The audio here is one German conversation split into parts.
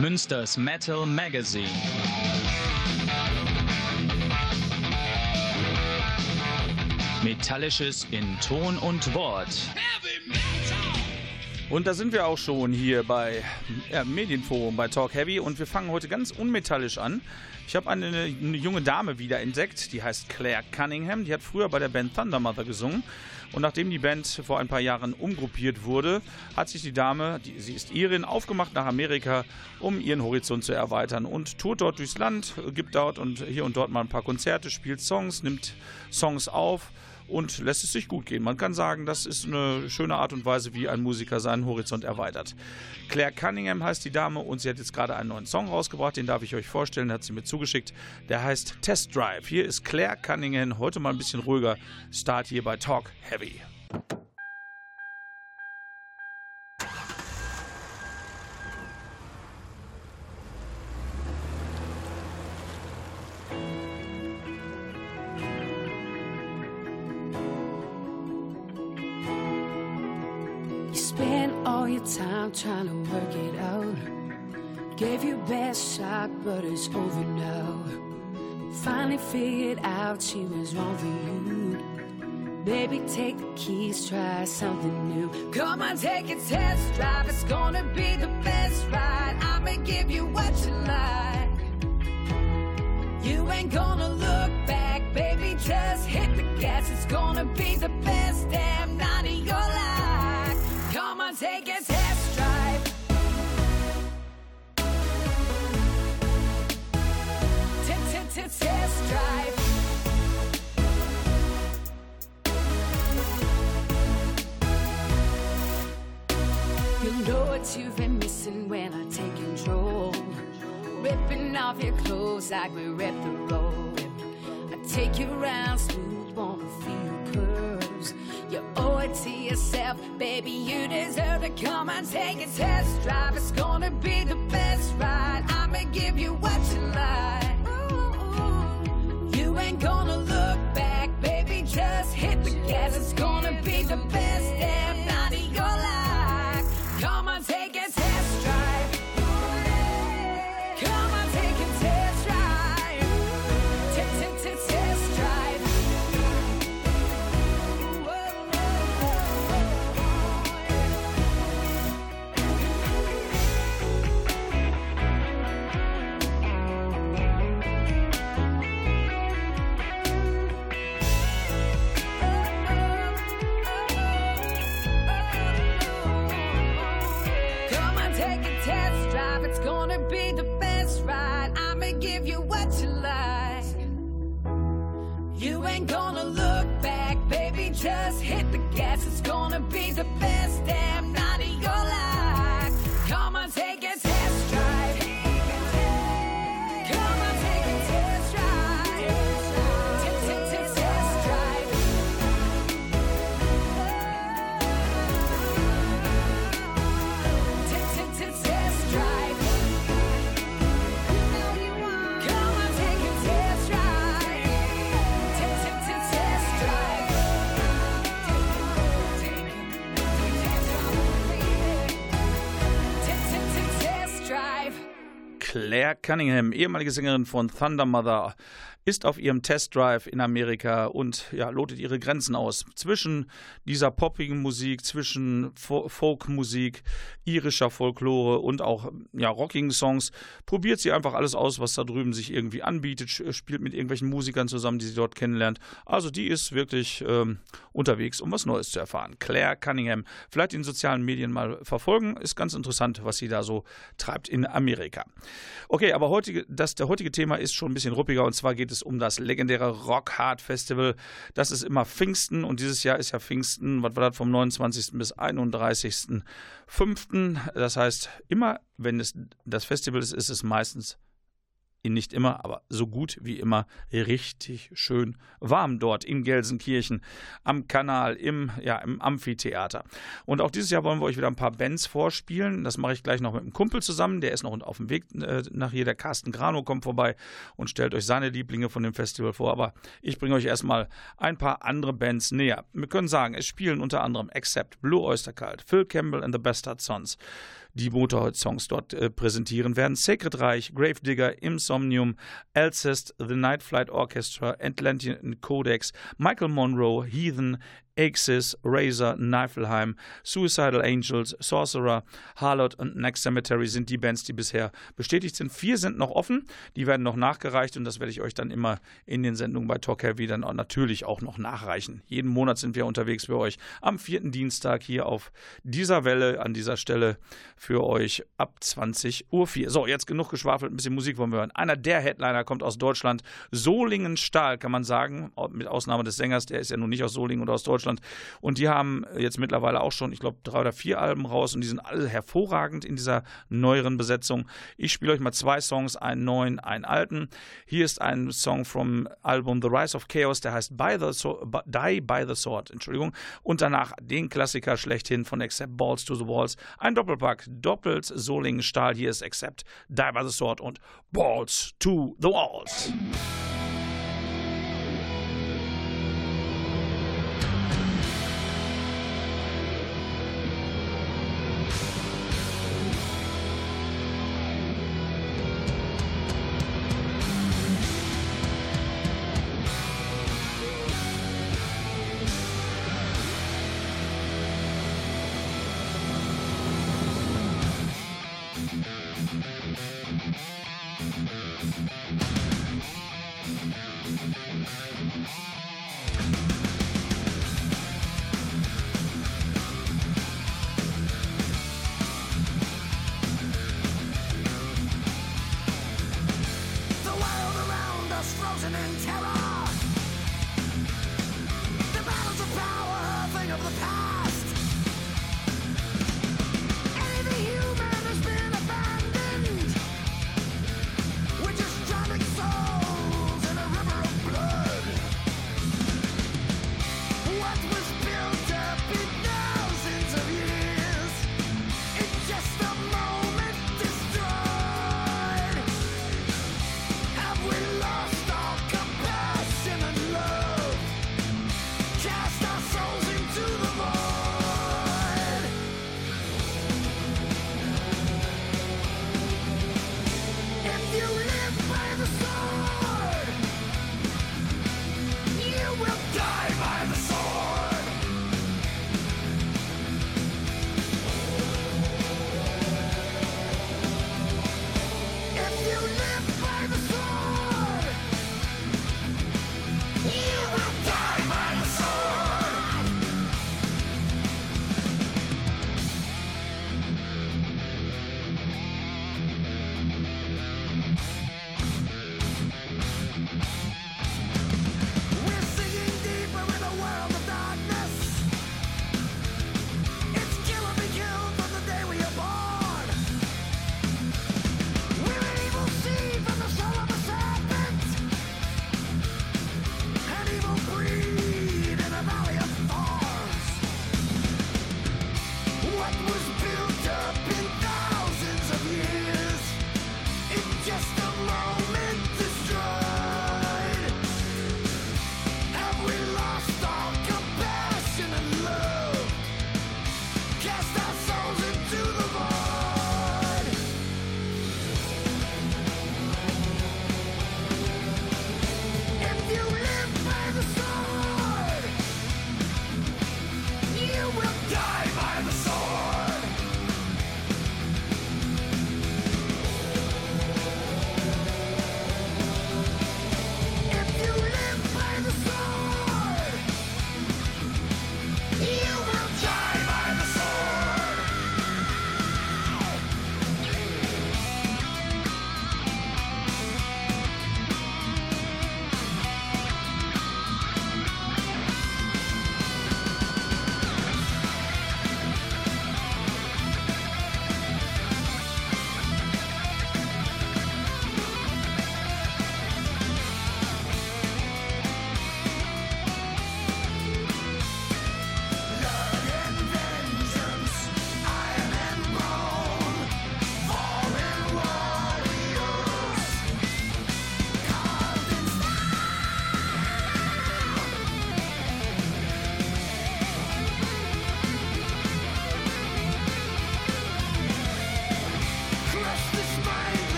Münsters Metal Magazine. Metallisches in Ton und Wort. Und da sind wir auch schon hier bei ja, Medienforum bei Talk Heavy und wir fangen heute ganz unmetallisch an. Ich habe eine, eine, junge Dame wieder entdeckt, die heißt Claire Cunningham. Die hat früher bei der Band Thunder Mother gesungen. Und nachdem die Band vor ein paar Jahren umgruppiert wurde, hat sich die Dame, die, sie ist Irin, aufgemacht nach Amerika, um ihren Horizont zu erweitern und tourt dort durchs Land, gibt dort und hier und dort mal ein paar Konzerte, spielt Songs, nimmt Songs auf und lässt es sich gut gehen. Man kann sagen, das ist eine schöne Art und Weise, wie ein Musiker seinen Horizont erweitert. Claire Cunningham heißt die Dame und sie hat jetzt gerade einen neuen Song rausgebracht, den darf ich euch vorstellen, hat sie mir zugeschickt. Der heißt Test Drive. Hier ist Claire Cunningham, heute mal ein bisschen ruhiger. Start hier bei Talk Heavy. Time trying to work it out. Gave your best shot, but it's over now. Finally figured out she was wrong for you. Baby, take the keys, try something new. Come on, take a test drive. It's gonna be the best ride. I'ma give you what you like. You ain't gonna look back, baby. Just hit the gas. It's gonna be the best damn night of your life. Come on, take a Test drive. You know what you've been missing when I take control. Ripping off your clothes like we rip the road. I take you smooth, curves. You owe it to yourself, baby. You deserve to come and take a test drive. It's gonna be the best ride. I'ma give you what you like. Ain't gonna look back, baby. Just hit the gas. It's gonna be the best damn night of your life. Come on, Just hit Cunningham, ehemalige Sängerin von Thunder Mother, ist auf ihrem Test Drive in Amerika und ja, lotet ihre Grenzen aus. Zwischen dieser poppigen Musik, zwischen Fo- Folkmusik, irischer Folklore und auch ja, rockigen Songs probiert sie einfach alles aus, was da drüben sich irgendwie anbietet, spielt mit irgendwelchen Musikern zusammen, die sie dort kennenlernt. Also die ist wirklich ähm, unterwegs, um was Neues zu erfahren. Claire Cunningham, vielleicht in sozialen Medien mal verfolgen, ist ganz interessant, was sie da so treibt in Amerika. Okay, aber heutige, das, der heutige Thema ist schon ein bisschen ruppiger und zwar geht es um das legendäre Rock Hard Festival. Das ist immer Pfingsten und dieses Jahr ist ja Pfingsten, was war das, vom 29. bis 31.05. Das heißt, immer wenn es das Festival ist, ist es meistens nicht immer, aber so gut wie immer richtig schön warm dort in Gelsenkirchen am Kanal, im, ja, im Amphitheater. Und auch dieses Jahr wollen wir euch wieder ein paar Bands vorspielen. Das mache ich gleich noch mit einem Kumpel zusammen. Der ist noch auf dem Weg äh, nach hier. Der Carsten Grano kommt vorbei und stellt euch seine Lieblinge von dem Festival vor. Aber ich bringe euch erstmal ein paar andere Bands näher. Wir können sagen, es spielen unter anderem Accept, Blue Oyster Cult, Phil Campbell and the Bastard Sons die Motorhead-Songs dort äh, präsentieren werden. Sacred Reich, Gravedigger, Insomnium, Alcest, The Night Flight Orchestra, Atlantean Codex, Michael Monroe, Heathen, Axis, Razor, Niflheim, Suicidal Angels, Sorcerer, Harlot und Next Cemetery sind die Bands, die bisher bestätigt sind. Vier sind noch offen, die werden noch nachgereicht und das werde ich euch dann immer in den Sendungen bei Talk Heavy dann natürlich auch noch nachreichen. Jeden Monat sind wir unterwegs für euch am vierten Dienstag hier auf dieser Welle, an dieser Stelle für euch ab 20.04 Uhr. So, jetzt genug geschwafelt, ein bisschen Musik wollen wir hören. Einer der Headliner kommt aus Deutschland, Solingen Stahl, kann man sagen, mit Ausnahme des Sängers, der ist ja nun nicht aus Solingen oder aus Deutschland Deutschland. Und die haben jetzt mittlerweile auch schon, ich glaube, drei oder vier Alben raus und die sind alle hervorragend in dieser neueren Besetzung. Ich spiele euch mal zwei Songs, einen neuen, einen alten. Hier ist ein Song vom Album The Rise of Chaos, der heißt by the so Die by the Sword, Entschuldigung. Und danach den Klassiker schlechthin von Accept Balls to the Walls. Ein Doppelpack, doppelt Solingen Stahl. Hier ist Accept Die by the Sword und Balls to the Walls.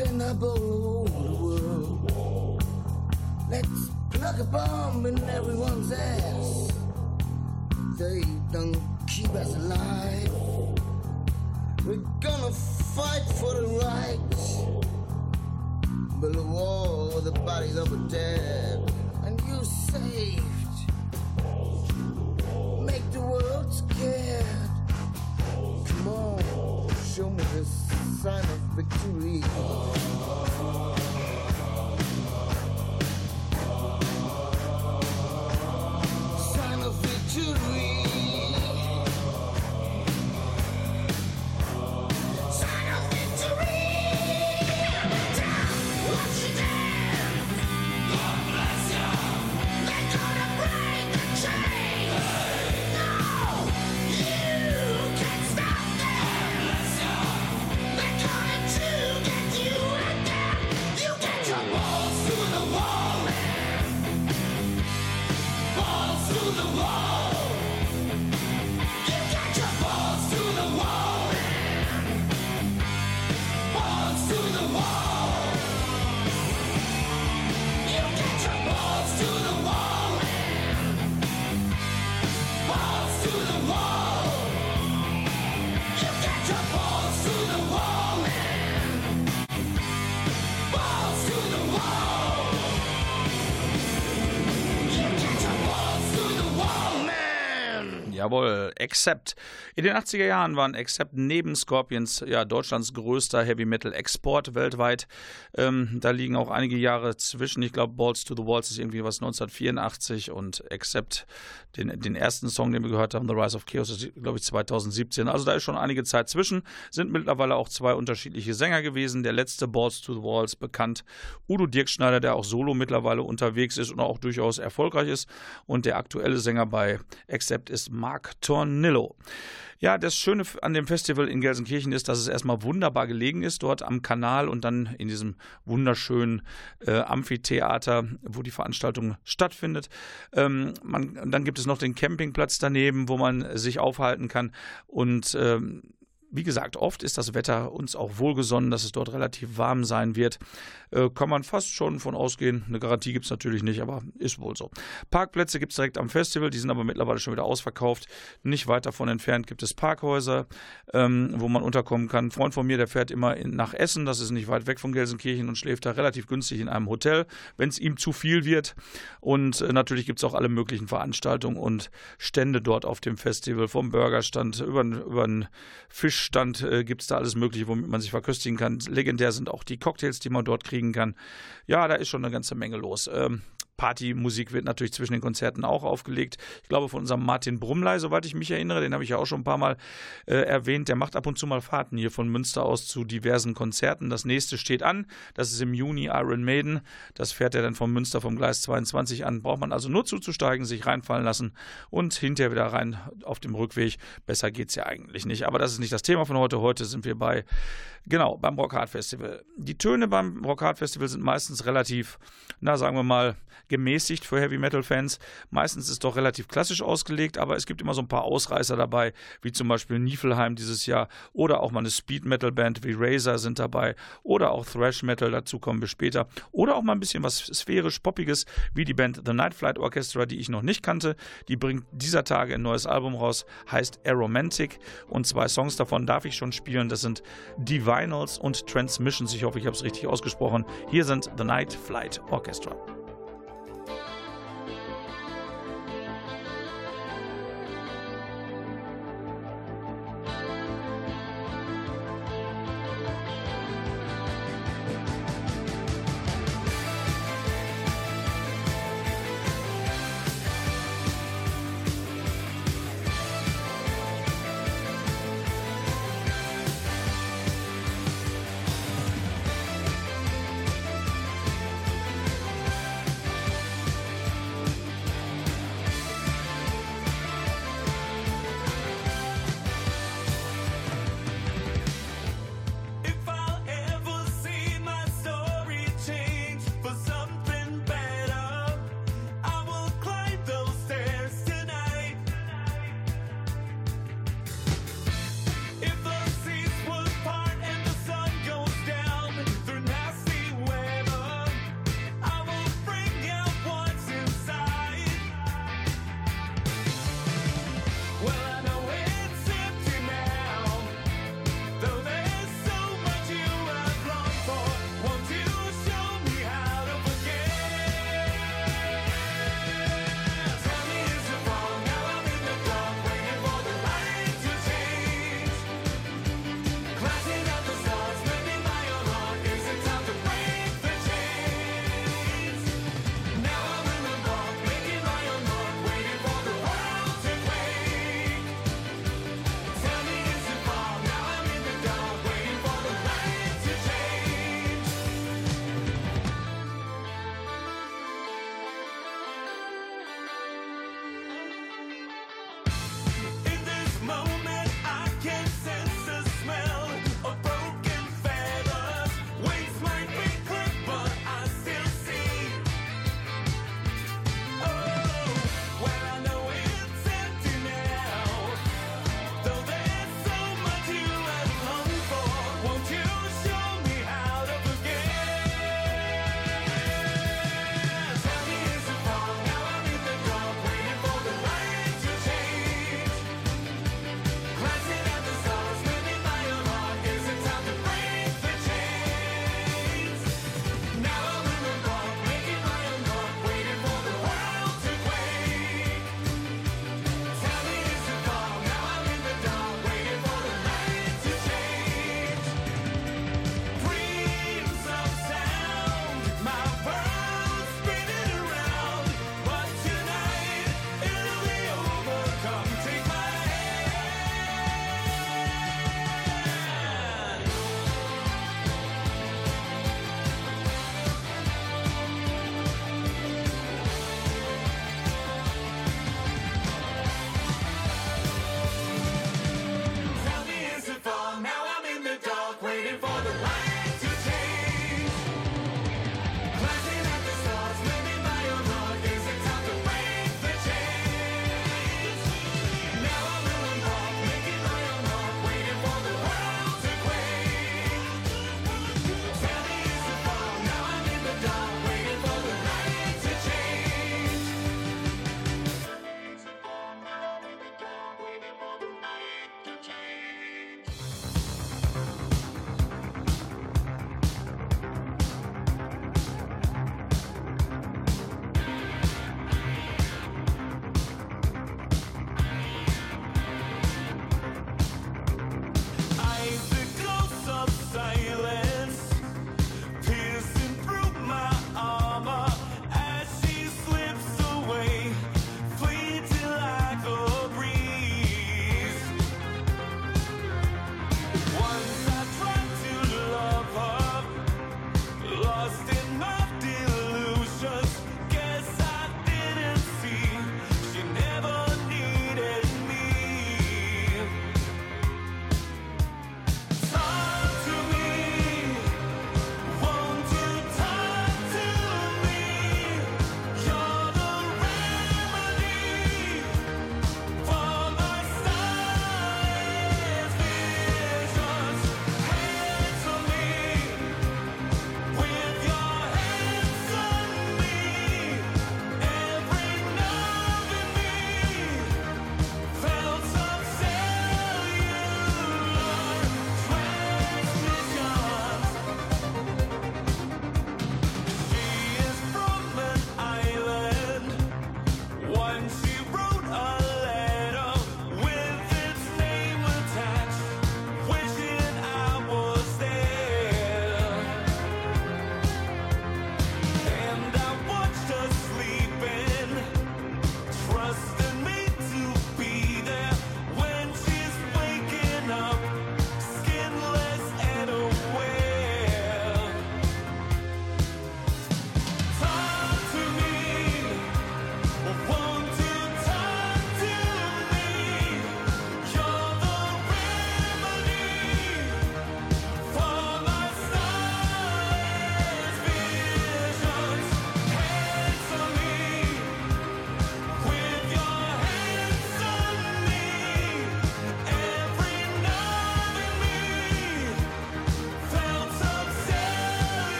The world. Let's plug a bomb in everyone's ass. They don't keep us alive. We're gonna fight for the right. Build a wall with the bodies of the dead. And you saved. Make the world scared. Come on, show me the sign of victory. Accept. In den 80er Jahren waren Accept neben Scorpions ja Deutschlands größter Heavy Metal Export weltweit. Ähm, da liegen auch einige Jahre zwischen. Ich glaube, Balls to the Walls ist irgendwie was 1984 und Accept, den, den ersten Song, den wir gehört haben, The Rise of Chaos, ist glaube ich 2017. Also da ist schon einige Zeit zwischen. Sind mittlerweile auch zwei unterschiedliche Sänger gewesen. Der letzte Balls to the Walls bekannt, Udo Dirkschneider, der auch solo mittlerweile unterwegs ist und auch durchaus erfolgreich ist. Und der aktuelle Sänger bei Accept ist Mark Tornillo. Ja, das Schöne an dem Festival in Gelsenkirchen ist, dass es erstmal wunderbar gelegen ist, dort am Kanal und dann in diesem wunderschönen äh, Amphitheater, wo die Veranstaltung stattfindet. Ähm, man, dann gibt es noch den Campingplatz daneben, wo man sich aufhalten kann und ähm, wie gesagt, oft ist das Wetter uns auch wohlgesonnen, dass es dort relativ warm sein wird. Äh, kann man fast schon von ausgehen. Eine Garantie gibt es natürlich nicht, aber ist wohl so. Parkplätze gibt es direkt am Festival, die sind aber mittlerweile schon wieder ausverkauft. Nicht weit davon entfernt gibt es Parkhäuser, ähm, wo man unterkommen kann. Ein Freund von mir, der fährt immer in, nach Essen, das ist nicht weit weg von Gelsenkirchen und schläft da relativ günstig in einem Hotel, wenn es ihm zu viel wird. Und äh, natürlich gibt es auch alle möglichen Veranstaltungen und Stände dort auf dem Festival, vom Burgerstand über, über einen Fischstand äh, gibt es da alles Mögliche, womit man sich verköstigen kann. Legendär sind auch die Cocktails, die man dort kriegen kann. Ja, da ist schon eine ganze Menge los. Ähm, Partymusik wird natürlich zwischen den Konzerten auch aufgelegt. Ich glaube von unserem Martin Brummlei, soweit ich mich erinnere, den habe ich ja auch schon ein paar Mal äh, erwähnt. Der macht ab und zu mal Fahrten hier von Münster aus zu diversen Konzerten. Das nächste steht an. Das ist im Juni Iron Maiden. Das fährt er dann von Münster vom Gleis 22 an. Braucht man also nur zuzusteigen, sich reinfallen lassen und hinterher wieder rein auf dem Rückweg. Besser geht es ja eigentlich nicht. Aber das ist nicht das Thema von heute. Heute sind wir bei, genau, beim Rockhard Festival. Die Töne beim Rockhard Festival sind meistens relativ, na sagen wir mal, gemäßigt für Heavy Metal Fans. Meistens ist es doch relativ klassisch ausgelegt, aber es gibt immer so ein paar Ausreißer dabei, wie zum Beispiel Niflheim dieses Jahr oder auch mal eine Speed Metal Band wie Razor sind dabei oder auch Thrash Metal, dazu kommen wir später. Oder auch mal ein bisschen was sphärisch Poppiges, wie die Band The Night Flight Orchestra, die ich noch nicht kannte. Die bringt dieser Tage ein neues Album raus, heißt Aromantic und zwei Songs davon darf ich schon spielen. Das sind Divinals und Transmissions. Ich hoffe, ich habe es richtig ausgesprochen. Hier sind The Night Flight Orchestra.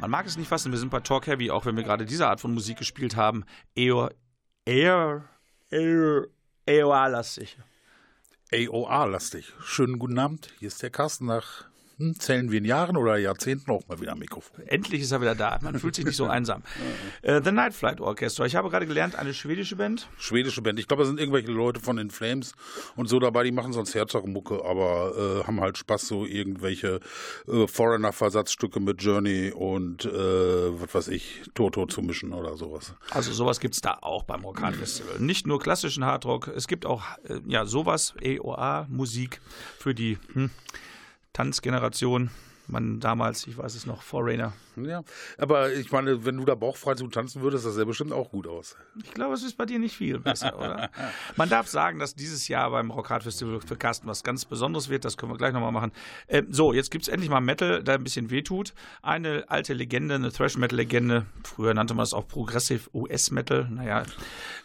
Man mag es nicht fassen, wir sind bei Talk Heavy, auch wenn wir gerade diese Art von Musik gespielt haben. Eher, eher, eher, eher-lastig. AOA-lastig. Schönen guten Abend. Hier ist der Carsten nach hm, zählen wir in Jahren oder Jahrzehnten auch mal wieder am Mikrofon. Endlich ist er wieder da. Man fühlt sich nicht so einsam. Äh, The Night Flight Orchestra. Ich habe gerade gelernt, eine schwedische Band. Schwedische Band. Ich glaube, da sind irgendwelche Leute von den Flames und so dabei, die machen sonst Herzogmucke, aber äh, haben halt Spaß, so irgendwelche äh, Foreigner-Versatzstücke mit Journey und äh, was weiß ich, Toto zu mischen oder sowas. Also sowas gibt es da auch beim Rockart Festival. Nicht nur klassischen Hardrock, es gibt auch äh, ja sowas, EOA-Musik für die hm, Tanzgeneration. Man damals, ich weiß es noch, Foreigner. Ja, aber ich meine, wenn du da bauchfrei zu tanzen würdest, das sähe bestimmt auch gut aus. Ich glaube, es ist bei dir nicht viel besser, oder? Man darf sagen, dass dieses Jahr beim Rockhard Festival für Carsten was ganz Besonderes wird. Das können wir gleich nochmal machen. Ähm, so, jetzt gibt es endlich mal Metal, der ein bisschen wehtut. Eine alte Legende, eine Thrash-Metal-Legende. Früher nannte man es auch Progressive US-Metal. Naja,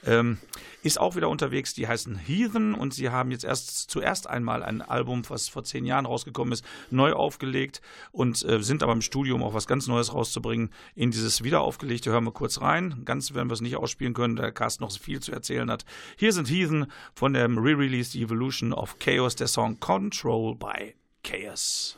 ähm, ist auch wieder unterwegs. Die heißen Heathen und sie haben jetzt erst zuerst einmal ein Album, was vor zehn Jahren rausgekommen ist, neu aufgelegt und äh, sind aber im Studium auch was ganz Neues rauszubringen. In dieses wiederaufgelegte hören wir kurz rein. Ganz werden wir es nicht ausspielen können, da der Cast noch viel zu erzählen hat. Hier sind Heathen von dem Re-Release Evolution of Chaos, der Song Control by Chaos.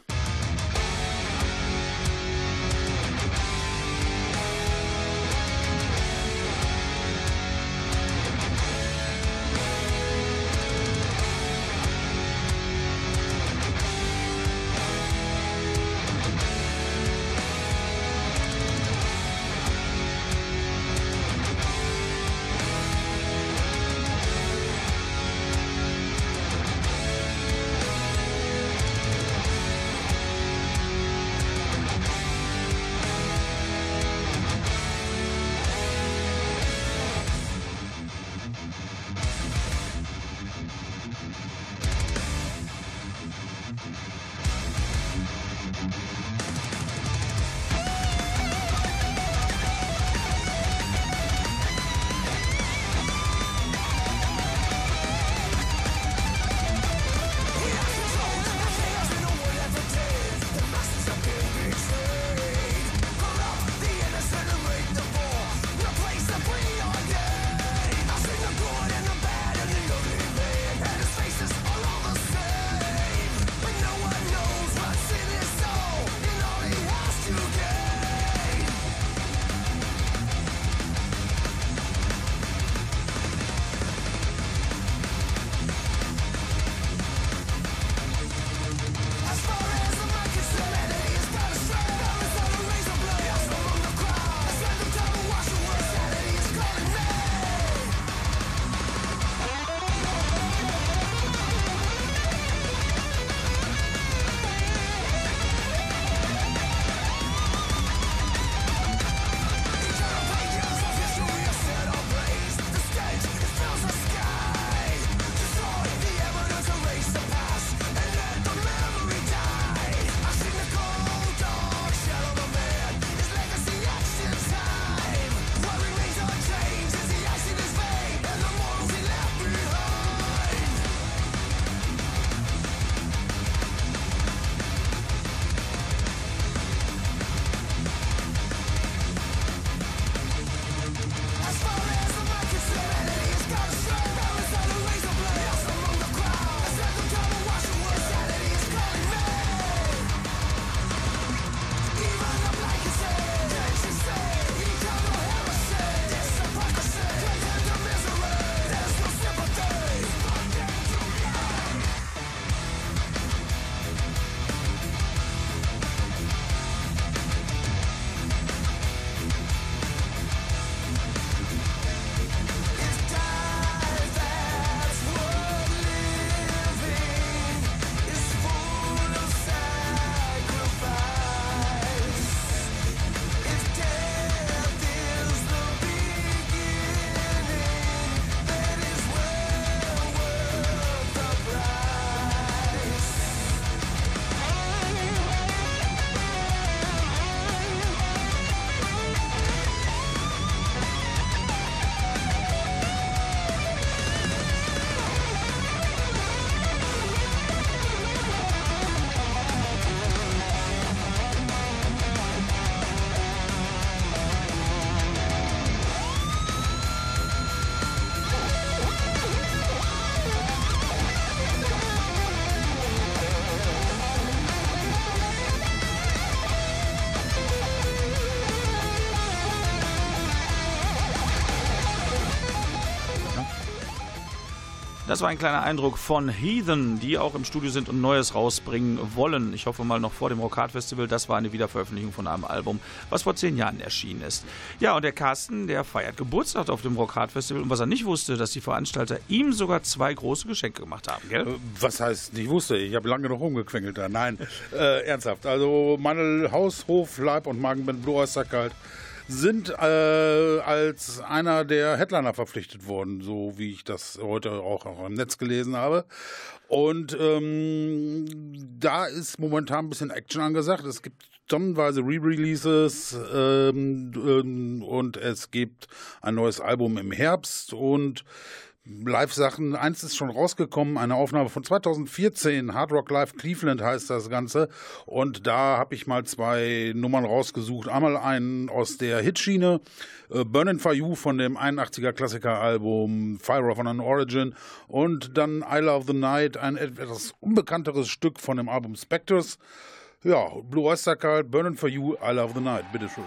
Das war ein kleiner Eindruck von Heathen, die auch im Studio sind und Neues rausbringen wollen. Ich hoffe mal noch vor dem Rock Hard Festival. Das war eine Wiederveröffentlichung von einem Album, was vor zehn Jahren erschienen ist. Ja, und der Carsten, der feiert Geburtstag auf dem Rock Hard Festival. Und was er nicht wusste, dass die Veranstalter ihm sogar zwei große Geschenke gemacht haben, gell? Äh, Was heißt, ich wusste, ich habe lange noch rumgequengelt da. Nein, äh, ernsthaft. Also meine Haus, Hof, Leib und Magenband Blue Oyster Cult sind äh, als einer der Headliner verpflichtet worden, so wie ich das heute auch, auch im Netz gelesen habe. Und ähm, da ist momentan ein bisschen Action angesagt. Es gibt tonnenweise Re-Releases ähm, ähm, und es gibt ein neues Album im Herbst und Live-Sachen. Eins ist schon rausgekommen, eine Aufnahme von 2014, Hard Rock Live Cleveland heißt das Ganze. Und da habe ich mal zwei Nummern rausgesucht. Einmal einen aus der Hitschiene, äh, Burnin' For You von dem 81er Klassiker-Album Fire of an Origin und dann I Love the Night, ein etwas unbekannteres Stück von dem Album Spectres. Ja, Blue Oyster Cult, Burnin' For You, I Love the Night, bitteschön.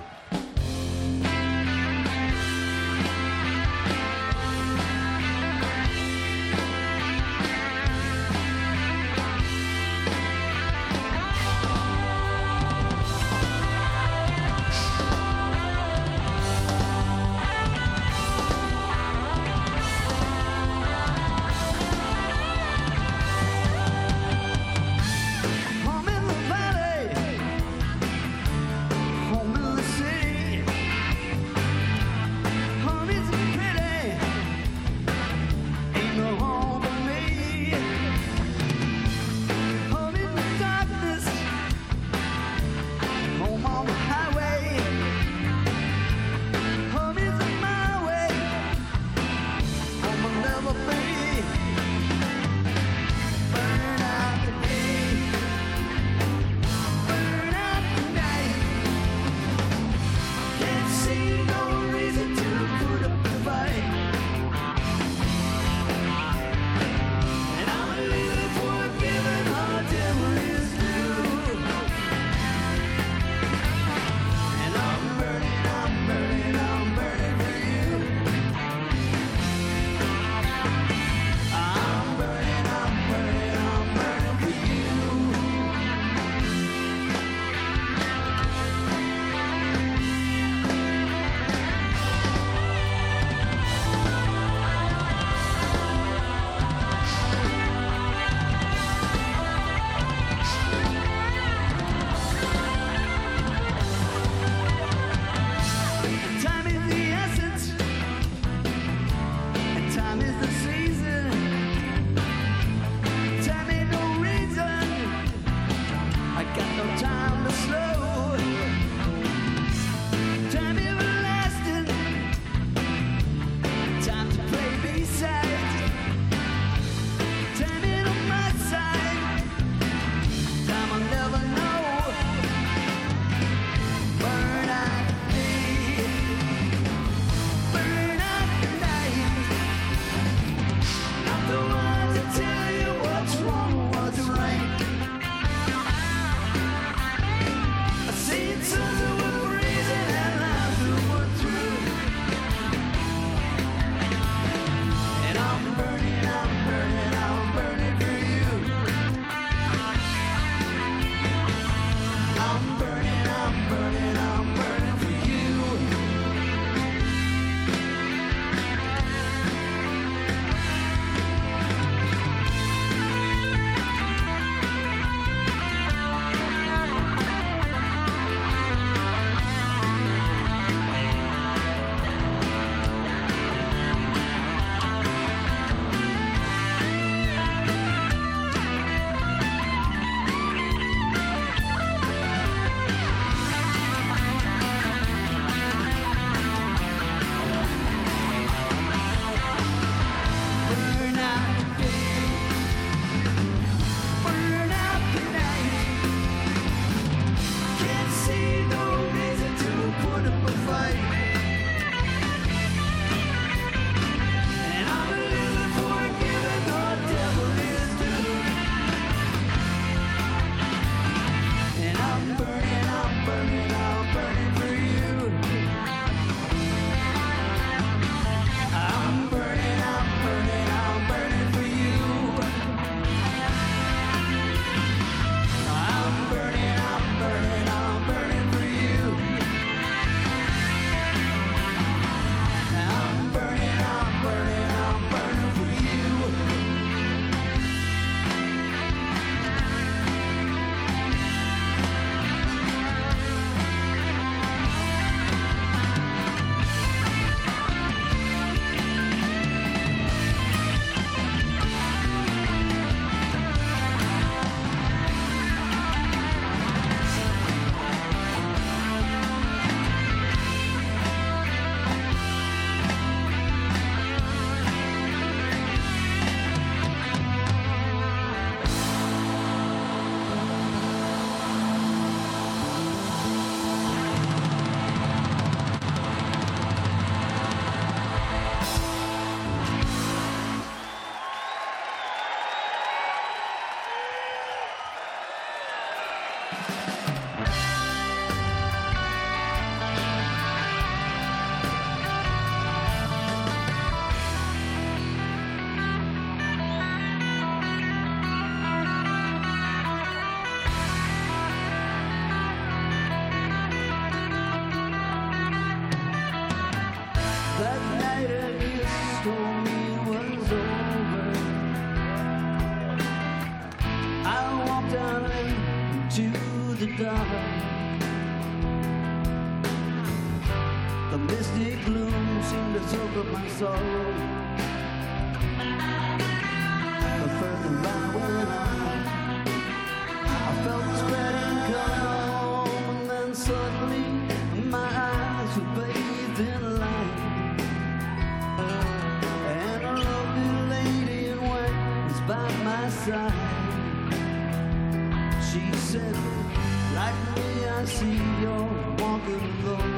the dark. The misty gloom seemed to soak up my soul. The further I went on, I felt the spreading cold, and then suddenly my eyes were bathed in light. And a lovely lady in white was by my side. She said. I see you're walking alone.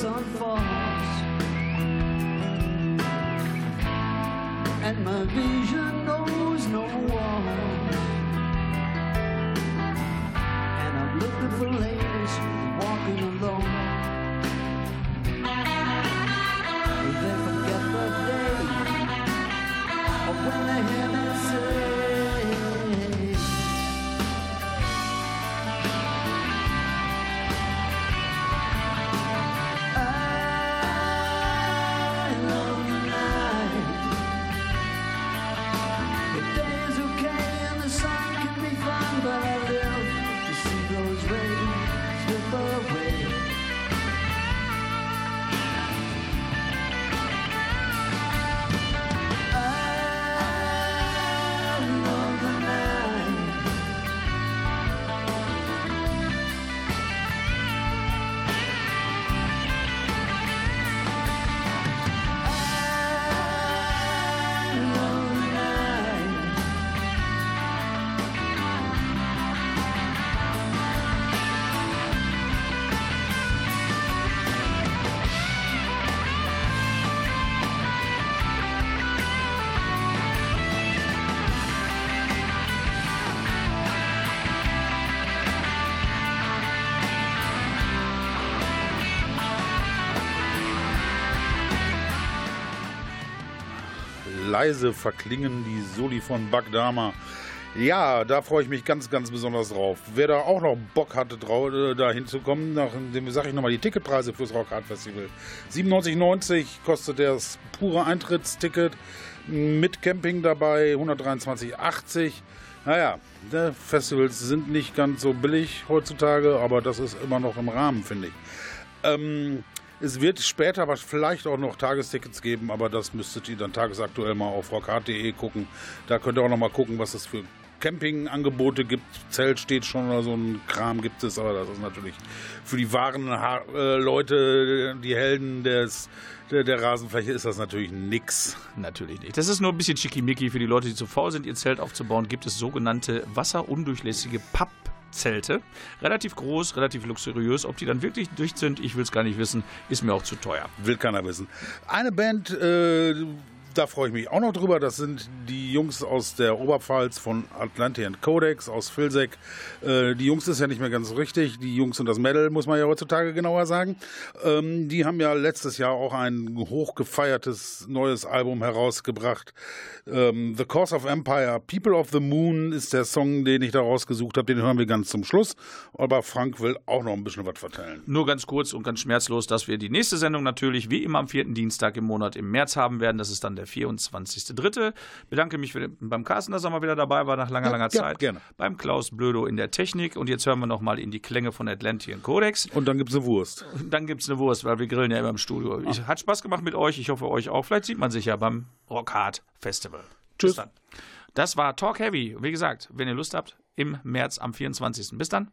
Sunfall. Leise verklingen die Soli von Bagdama. Ja, da freue ich mich ganz, ganz besonders drauf. Wer da auch noch Bock hatte, äh, da hinzukommen, nachdem sage ich nochmal die Ticketpreise fürs Rock Hard Festival. 97,90 kostet das pure Eintrittsticket mit Camping dabei, 123,80. Naja, ne, Festivals sind nicht ganz so billig heutzutage, aber das ist immer noch im Rahmen, finde ich. Ähm, es wird später was vielleicht auch noch Tagestickets geben, aber das müsstet ihr dann tagesaktuell mal auf rockhard.de gucken. Da könnt ihr auch noch mal gucken, was es für Campingangebote gibt. Zelt steht schon oder so ein Kram gibt es, aber das ist natürlich für die wahren ha äh, Leute, die Helden des, der, der Rasenfläche, ist das natürlich nix. Natürlich nicht. Das ist nur ein bisschen schickimicki für die Leute, die zu faul sind, ihr Zelt aufzubauen. Gibt es sogenannte wasserundurchlässige Pappzelte. Relativ groß, relativ luxuriös. Ob die dann wirklich dicht sind, ich will es gar nicht wissen. Ist mir auch zu teuer. Will keiner wissen. Eine Band, äh, da freue ich mich auch noch drüber. Das sind die Jungs aus der Oberpfalz von Atlantean Codex aus Vilseck. Äh, die Jungs ist ja nicht mehr ganz richtig. Die Jungs und das Metal, muss man ja heutzutage genauer sagen. Ähm, die haben ja letztes Jahr auch ein hochgefeiertes neues Album herausgebracht. Ähm, the Cause of Empire, People of the Moon ist der Song, den ich da rausgesucht habe. Den hören wir ganz zum Schluss. Aber Frank will auch noch ein bisschen was vertellen. Nur ganz kurz und ganz schmerzlos, dass wir die nächste Sendung natürlich wie immer am vierten Dienstag im Monat im März haben werden. Das ist dann der 24.3. Bedanke mich für den, beim Carsten, dass er mal wieder dabei war nach langer, Ja, langer ja, Zeit. gerne. Beim Klaus Blödo in der Technik. Und jetzt hören wir nochmal in die Klänge von Atlantean Codex. Und dann gibt's eine Wurst. Dann gibt es eine Wurst, weil wir grillen ja immer im Studio. Ich, hat Spaß gemacht mit euch. Ich hoffe, euch auch. Vielleicht sieht man sich ja beim Rockhard Festival. Tschüss. Bis dann. Das war Talk Heavy. Wie gesagt, wenn ihr Lust habt, im März am 24. Bis dann.